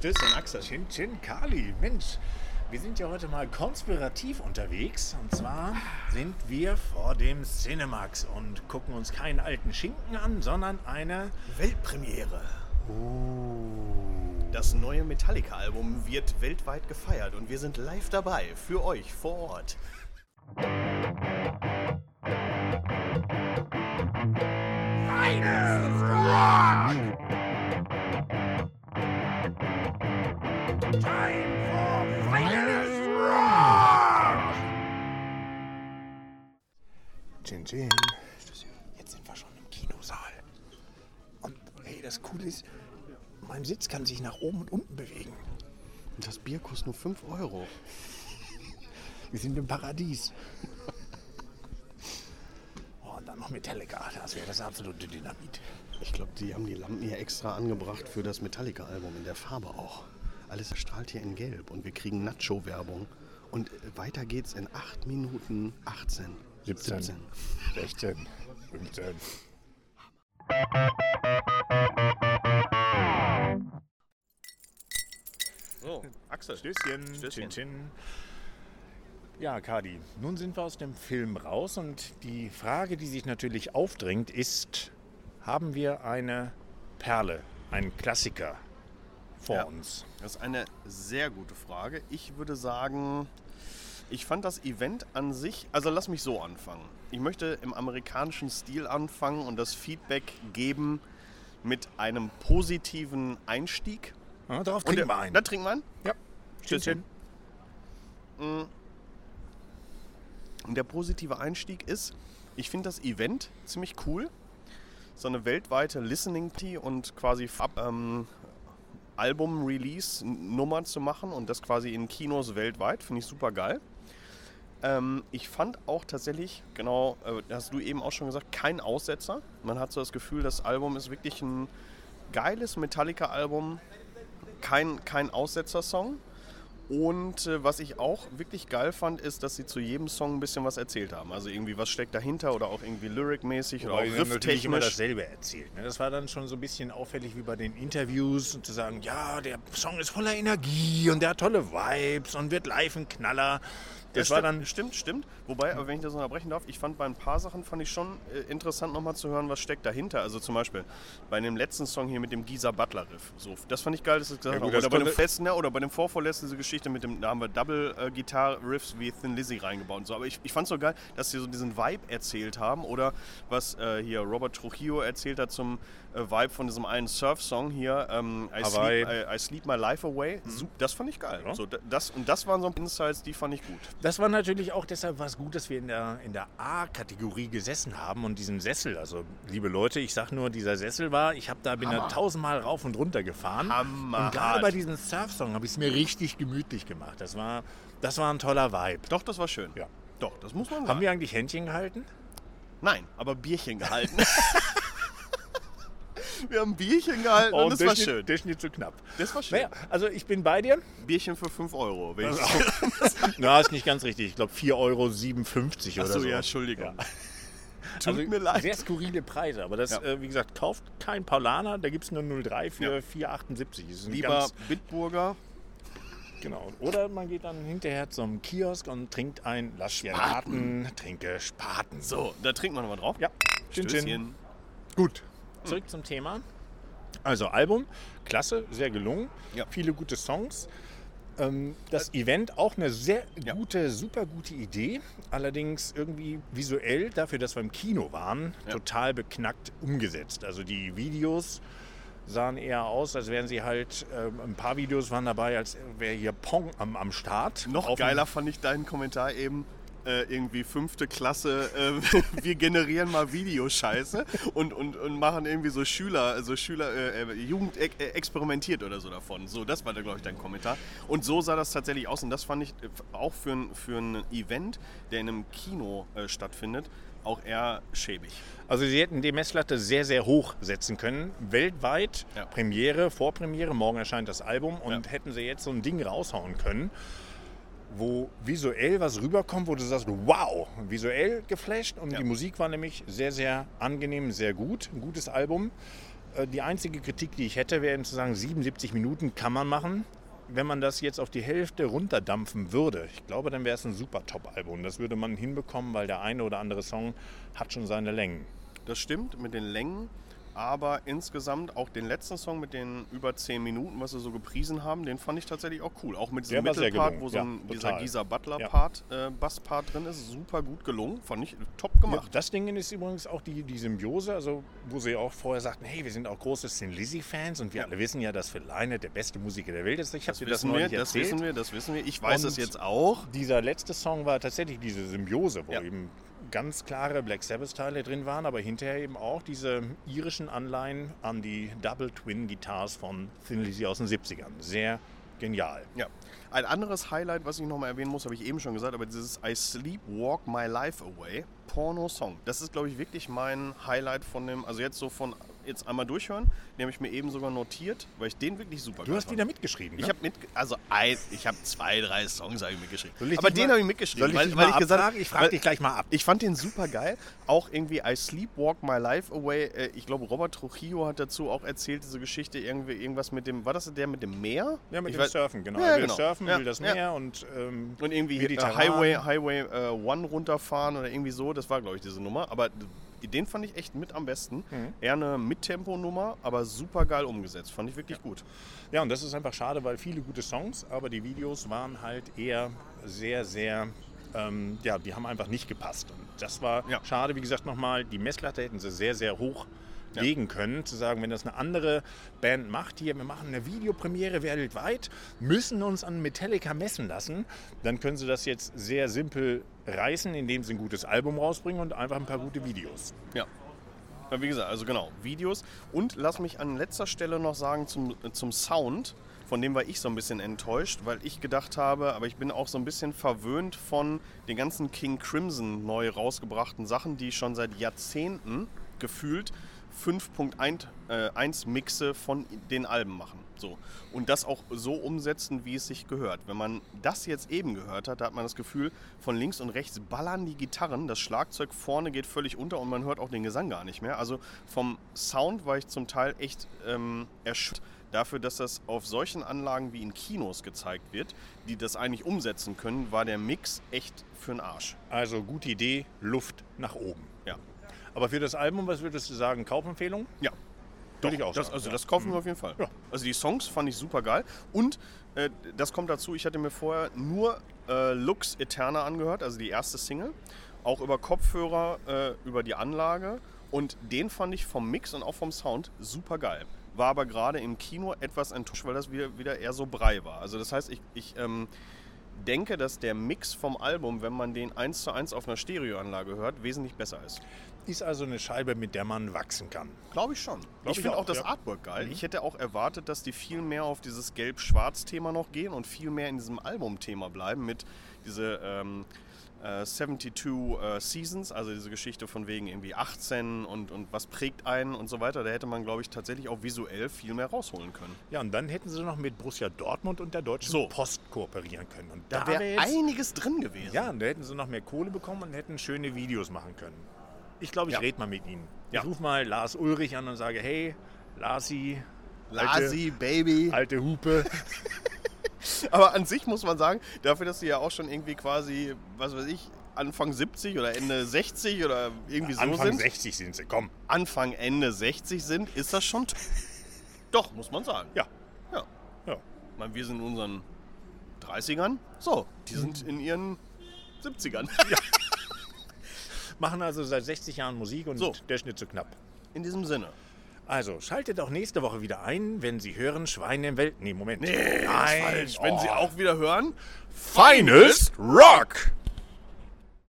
Stößchen, Axel. Chin Chin Kali. Mensch, wir sind ja heute mal konspirativ unterwegs. Und zwar sind wir vor dem Cinemax und gucken uns keinen alten Schinken an, sondern eine Weltpremiere. Das neue Metallica-Album wird weltweit gefeiert und wir sind live dabei für euch vor Ort. Chin Chin. Jetzt sind wir schon im Kinosaal. Und hey, das Coole ist, mein Sitz kann sich nach oben und unten bewegen. Und das Bier kostet nur 5 Euro. Wir sind im Paradies. Oh, und dann noch Metallica. Das wäre das absolute Dynamit. Ich glaube, die haben die Lampen hier extra angebracht für das Metallica-Album, in der Farbe auch. Alles strahlt hier in Gelb und wir kriegen Nacho-Werbung. Und weiter geht's in 8 Minuten 18. 17. 16, 15. So, Axel. Stößchen, Stößchen. Chin Chin. Ja, Kadi, nun sind wir aus dem Film raus und die Frage, die sich natürlich aufdrängt, ist, haben wir eine Perle, einen Klassiker vor Ja. uns? Das ist eine sehr gute Frage. Ich würde sagen, ich fand das Event an sich, also lass mich so anfangen. Ich möchte im amerikanischen Stil anfangen und das Feedback geben mit einem positiven Einstieg. Ja, darauf Und trinken der- wir ein. Da trinken wir einen. Ja, Chin Chin. Und der positive Einstieg ist, ich finde das Event ziemlich cool. So eine weltweite Listening Party und quasi ähm, Album-Release-Nummer zu machen und das quasi in Kinos weltweit, finde ich super geil. Ähm, ich fand auch tatsächlich, genau, äh, hast du eben auch schon gesagt, kein Aussetzer. Man hat so das Gefühl, das Album ist wirklich ein geiles Metallica-Album, kein, kein Aussetzer-Song. Und äh, was ich auch wirklich geil fand, ist, dass sie zu jedem Song ein bisschen was erzählt haben. Also irgendwie, was steckt dahinter oder auch irgendwie lyric-mäßig oder auch natürlich immer rifftechnisch. dasselbe erzählt. ne? Das war dann schon so ein bisschen auffällig wie bei den Interviews und zu sagen, ja, der Song ist voller Energie und der hat tolle Vibes und wird live ein Knaller. Das Ja, war stimmt, dann stimmt, stimmt. Wobei, aber wenn ich das unterbrechen darf, ich fand bei ein paar Sachen fand ich schon äh, interessant nochmal zu hören, was steckt dahinter. Also zum Beispiel bei dem letzten Song hier mit dem Geezer Butler Riff. So, das fand ich geil, dass es gesagt Ja, gut, das Oder bei dem letzten, ja, oder bei dem vorvorletzten diese Geschichte mit dem, da haben wir Double äh, Gitarre Riffs wie Thin Lizzy reingebaut und so. Aber ich, ich fand es so geil, dass sie so diesen Vibe erzählt haben. Oder was äh, hier Robert Trujillo erzählt hat zum äh, Vibe von diesem einen Surf-Song hier, ähm, I, sleep, I, I Sleep My Life Away. Sup- Das fand ich geil. Ja. So, da- das, und das waren so Insights, die fand ich gut. Das war natürlich auch deshalb war es gut, dass wir in der, in der A-Kategorie gesessen haben und diesen Sessel. Also, liebe Leute, ich sag nur, dieser Sessel war, ich habe da bin da tausendmal rauf und runter gefahren. Hammerhart. Und gerade bei diesem Surf-Song habe ich es mir richtig gemütlich gemacht. Das war, das war ein toller Vibe. Doch, das war schön. Ja. Doch, das muss man sagen. Haben wir eigentlich Händchen gehalten? Nein, aber Bierchen gehalten. wir haben Bierchen gehalten und, das war schön. Das ist nicht so knapp. Das war schön. Naja, also ich bin bei dir. Bierchen für 5 Euro. Wenn ich Na, ist nicht ganz richtig. Ich glaube 4,57 Euro oder Achso, so. ja, Entschuldigung. Ja. Tut Also mir leid. Sehr skurrile Preise, aber das, Ja. äh, wie gesagt, kauft kein Paulaner, da gibt es nur 0,3 für Ja. 4,78. Das ist ein Lieber Bitburger. Genau. Oder man geht dann hinterher zum Kiosk und trinkt ein Lass Spaten, trinke Spaten. So, da trinken wir nochmal drauf. Ja, Chin. Stößchen. Gut. Zurück zum Thema. Also Album, klasse, sehr gelungen. Ja. Viele gute Songs. Ähm, Das Event auch eine sehr Ja. gute, super gute Idee. Allerdings irgendwie visuell, dafür, dass wir im Kino waren, Ja. total beknackt umgesetzt. Also die Videos sahen eher aus, als wären sie halt, ähm, ein paar Videos waren dabei, als wäre hier Pong am, am Start. Noch Auf geiler fand ich deinen Kommentar eben. Äh, irgendwie fünfte Klasse, äh, wir generieren mal Videoscheiße und, und, und machen irgendwie so Schüler, also Schüler, äh, äh, Jugend äh, experimentiert oder so davon. So, das war da, glaube ich, dein Kommentar. Und so sah das tatsächlich aus und das fand ich auch für ein, für ein Event, der in einem Kino stattfindet, auch eher schäbig. Also sie hätten die Messlatte sehr, sehr hoch setzen können. Weltweit, Ja. Premiere, Vorpremiere, morgen erscheint das Album und Ja. hätten sie jetzt so ein Ding raushauen können, wo visuell was rüberkommt, wo du sagst, wow, visuell geflasht und Ja. die Musik war nämlich sehr, sehr angenehm, sehr gut, ein gutes Album. Äh, Die einzige Kritik, die ich hätte, wäre eben zu sagen, 77 Minuten kann man machen. Wenn man das jetzt auf die Hälfte runterdampfen würde, ich glaube, dann wäre es ein super Top-Album. Das würde man hinbekommen, weil der eine oder andere Song hat schon seine Längen. Das stimmt mit den Längen, aber insgesamt auch den letzten Song mit den über 10 Minuten, was sie so gepriesen haben, den fand ich tatsächlich auch cool. Auch mit diesem Mittelpart, wo so ja, ein, dieser total. Geezer Ja. Butler-Part, äh, Basspart drin ist, super gut gelungen. Fand ich top Ja, gemacht. das Ding ist übrigens auch die, die Symbiose, also wo sie auch vorher sagten, hey, wir sind auch große Sin Lizzy-Fans und wir Ja. alle wissen ja, dass Phil Lynott der beste Musiker der Welt ist. Ich habe Das dir das wissen wir, neulich das erzählt. wissen wir, das wissen wir. Ich weiß Und es jetzt auch. Dieser letzte Song war tatsächlich diese Symbiose, wo Ja. eben ganz klare Black Sabbath-Teile drin waren, aber hinterher eben auch diese irischen Anleihen an die Double Twin Guitars von Thin Lizzy aus den 70ern. Sehr genial. Ja. Ein anderes Highlight, was ich nochmal erwähnen muss, habe ich eben schon gesagt, aber dieses I Sleep Walk My Life Away Porno-Song. Das ist, glaube ich, wirklich mein Highlight von dem, also jetzt so von, jetzt einmal durchhören, den habe ich mir eben sogar notiert, weil ich den wirklich super Du hast fand. wieder mitgeschrieben, ne? Ich habe mit, also ein, ich habe zwei, drei Songs habe ich mitgeschrieben. Soll ich Aber dich den mal- habe ich mitgeschrieben, Soll ich weil, dich weil mal ich gesagt abfragen? Ich frage weil- dich gleich mal ab. ich fand den super geil. Auch irgendwie I Sleepwalk My Life Away. Äh, Ich glaube, Robert Trujillo hat dazu auch erzählt, diese Geschichte, irgendwie irgendwas mit dem, war das der mit dem Meer? Ja, mit ich dem weiß- Surfen, genau. Ja, er will genau. surfen, Ja, will das ja. Meer und ähm, Und irgendwie äh, Mediterran. Highway, Highway äh, One runterfahren oder irgendwie so. Das war, glaube ich, diese Nummer. Aber den fand ich echt mit am besten. Mhm. Eher eine Mittempo-Nummer, aber super geil umgesetzt. Fand ich wirklich gut. Ja, und das ist einfach schade, weil viele gute Songs, aber die Videos waren halt eher sehr, sehr, ähm, ja, die haben einfach nicht gepasst. Und das war Ja. schade, wie gesagt, nochmal, die Messlatte hätten sie sehr, sehr hoch Ja. legen können, zu sagen, wenn das eine andere Band macht, hier, wir machen eine Videopremiere weltweit, müssen uns an Metallica messen lassen, dann können sie das jetzt sehr simpel reißen, indem sie ein gutes Album rausbringen und einfach ein paar gute Videos. Ja. Wie gesagt, also genau, Videos. Und lass mich an letzter Stelle noch sagen zum, zum Sound. Von dem war ich so ein bisschen enttäuscht, weil ich gedacht habe, aber ich bin auch so ein bisschen verwöhnt von den ganzen King Crimson neu rausgebrachten Sachen, die schon seit Jahrzehnten gefühlt 5.1 Mixe von den Alben machen. So. Und das auch so umsetzen, wie es sich gehört. Wenn man das jetzt eben gehört hat, da hat man das Gefühl, von links und rechts ballern die Gitarren, das Schlagzeug vorne geht völlig unter und man hört auch den Gesang gar nicht mehr. Also vom Sound war ich zum Teil echt ähm, erschüttert dafür, dass das auf solchen Anlagen wie in Kinos gezeigt wird, die das eigentlich umsetzen können, war der Mix echt für den Arsch. Also gute Idee, Luft nach oben. Ja. Aber für das Album, was würdest du sagen, Kaufempfehlung? Ja. Würde ich auch das, Also das kaufen wir auf jeden Fall. Ja. Also die Songs fand ich super geil. Und äh, das kommt dazu, ich hatte mir vorher nur äh, Lux Eterna angehört, also die erste Single. Auch über Kopfhörer, äh, über die Anlage. Und den fand ich vom Mix und auch vom Sound super geil. War aber gerade im Kino etwas enttäuscht, weil das wieder, wieder eher so Brei war. Also das heißt, ich, ich ähm, denke, dass der Mix vom Album, wenn man den eins zu eins auf einer Stereoanlage hört, wesentlich besser ist. Ist also eine Scheibe, mit der man wachsen kann. Glaube ich schon. Glaub ich ich finde auch auch, das ja. Artwork geil. Mhm. Ich hätte auch erwartet, dass die viel mehr auf dieses Gelb-Schwarz-Thema noch gehen und viel mehr in diesem Album-Thema bleiben mit diese ähm, äh, 72 äh, Seasons, also diese Geschichte von wegen irgendwie 18 und, und was prägt einen und so weiter. Da hätte man, glaube ich, tatsächlich auch visuell viel mehr rausholen können. Ja, und dann hätten sie noch mit Borussia Dortmund und der Deutschen So. Post kooperieren können. Und Da wär wäre einiges drin gewesen. Ja, und da hätten sie noch mehr Kohle bekommen und hätten schöne Videos machen können. Ich glaube, ich Ja. rede mal mit ihnen. Ja. Ich rufe mal Lars Ulrich an und sage, hey, Larsi, Lasi, Baby. alte Hupe. Aber an sich muss man sagen, dafür, dass sie ja auch schon irgendwie quasi, was weiß ich, Anfang 70 oder Ende 60 oder irgendwie so Anfang sind. 60 sind sie, komm. Anfang, Ende 60 sind, ist das schon. Doch, muss man sagen. Ja, Ja. ja. Ich meine, wir sind in unseren 30ern. So, die sind in ihren 70ern. Machen also seit 60 Jahren Musik und So. der Schnitt zu knapp. In diesem Sinne. Also, schaltet auch nächste Woche wieder ein, wenn Sie hören Schweine im Welt. Nee, Moment. Nee, Nein, falsch. Wenn Sie oh. auch wieder hören, Finest Rock!